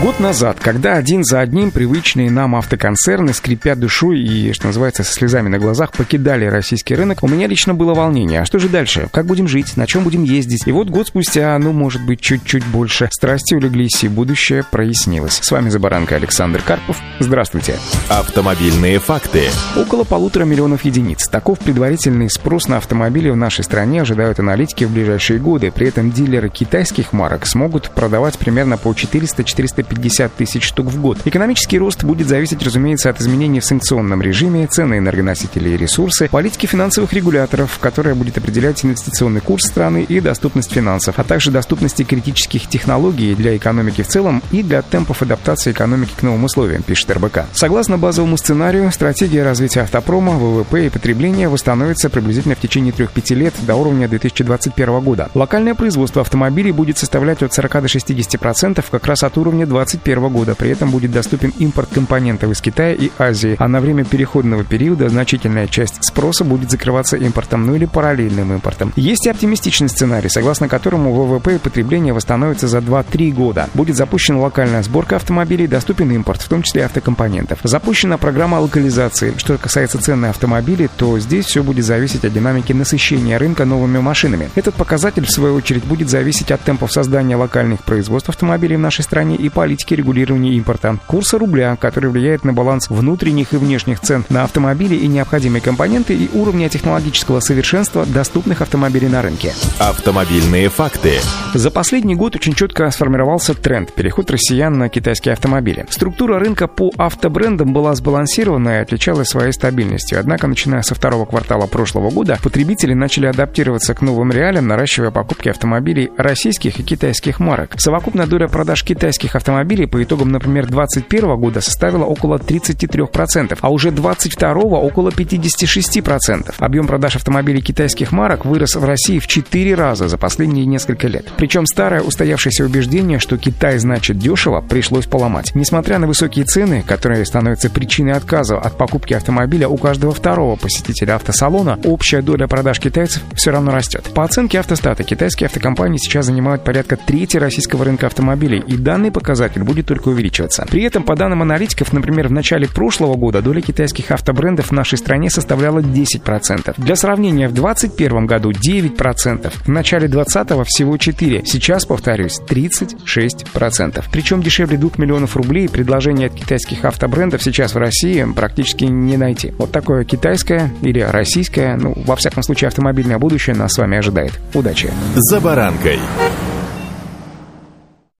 Год назад, когда один за одним привычные нам автоконцерны, скрипя душой и, что называется, со слезами на глазах, покидали российский рынок, у меня лично было волнение. А что же дальше? Как будем жить? На чем будем ездить? И вот год спустя, ну, может быть, чуть-чуть больше, страсти улеглись и будущее прояснилось. С вами за баранкой Александр Карпов. Здравствуйте. Автомобильные факты. Около полутора миллионов единиц. Таков предварительный спрос на автомобили в нашей стране ожидают аналитики в ближайшие годы. При этом дилеры китайских марок смогут продавать примерно по 400-450 350 тысяч штук в год. Экономический рост будет зависеть, разумеется, от изменений в санкционном режиме, цены энергоносителей и ресурсы, политики финансовых регуляторов, которая будет определять инвестиционный курс страны и доступность финансов, а также доступности критических технологий для экономики в целом и для темпов адаптации экономики к новым условиям, пишет РБК. Согласно базовому сценарию, стратегия развития автопрома, ВВП и потребления восстановится приблизительно в течение 3-5 лет до уровня 2021 года. Локальное производство автомобилей будет составлять от 40 до 60% как раз от уровня 2021 года. При этом будет доступен импорт компонентов из Китая и Азии, а на время переходного периода значительная часть спроса будет закрываться импортом, ну или параллельным импортом. Есть и оптимистичный сценарий, согласно которому ВВП и потребление восстановятся за 2-3 года. Будет запущена локальная сборка автомобилей, доступен импорт, в том числе автокомпонентов. Запущена программа локализации. Что касается цен на автомобили, то здесь все будет зависеть от динамики насыщения рынка новыми машинами. Этот показатель, в свою очередь, будет зависеть от темпов создания локальных производств автомобилей в нашей стране и политики регулирования импорта, курса рубля, который влияет на баланс внутренних и внешних цен на автомобили и необходимые компоненты и уровня технологического совершенства доступных автомобилей на рынке. Автомобильные факты. За последний год очень четко сформировался тренд – переход россиян на китайские автомобили. Структура рынка по автобрендам была сбалансирована и отличалась своей стабильностью. Однако, начиная со второго квартала прошлого года, потребители начали адаптироваться к новым реалиям, наращивая покупки автомобилей российских и китайских марок. Совокупная доля продаж китайских автомобилей автомобилей по итогам, например, 2021 года составила около 33%, а уже 2022 около 56%. Объем продаж автомобилей китайских марок вырос в России в 4 раза за последние несколько лет. Причем старое устоявшееся убеждение, что Китай значит дешево, пришлось поломать. Несмотря на высокие цены, которые становятся причиной отказа от покупки автомобиля у каждого второго посетителя автосалона, общая доля продаж китайцев все равно растет. По оценке автостата, китайские автокомпании сейчас занимают порядка трети российского рынка автомобилей, и данный показатель показатель будет только увеличиваться. При этом, по данным аналитиков, например, в начале прошлого года доля китайских автобрендов в нашей стране составляла 10%. Для сравнения, в 2021 году 9%, в начале 2020 всего 4%, сейчас, повторюсь, 36%. Причем дешевле 2 миллионов рублей предложения от китайских автобрендов сейчас в России практически не найти. Вот такое китайское или российское, ну, во всяком случае, автомобильное будущее нас с вами ожидает. Удачи! За баранкой.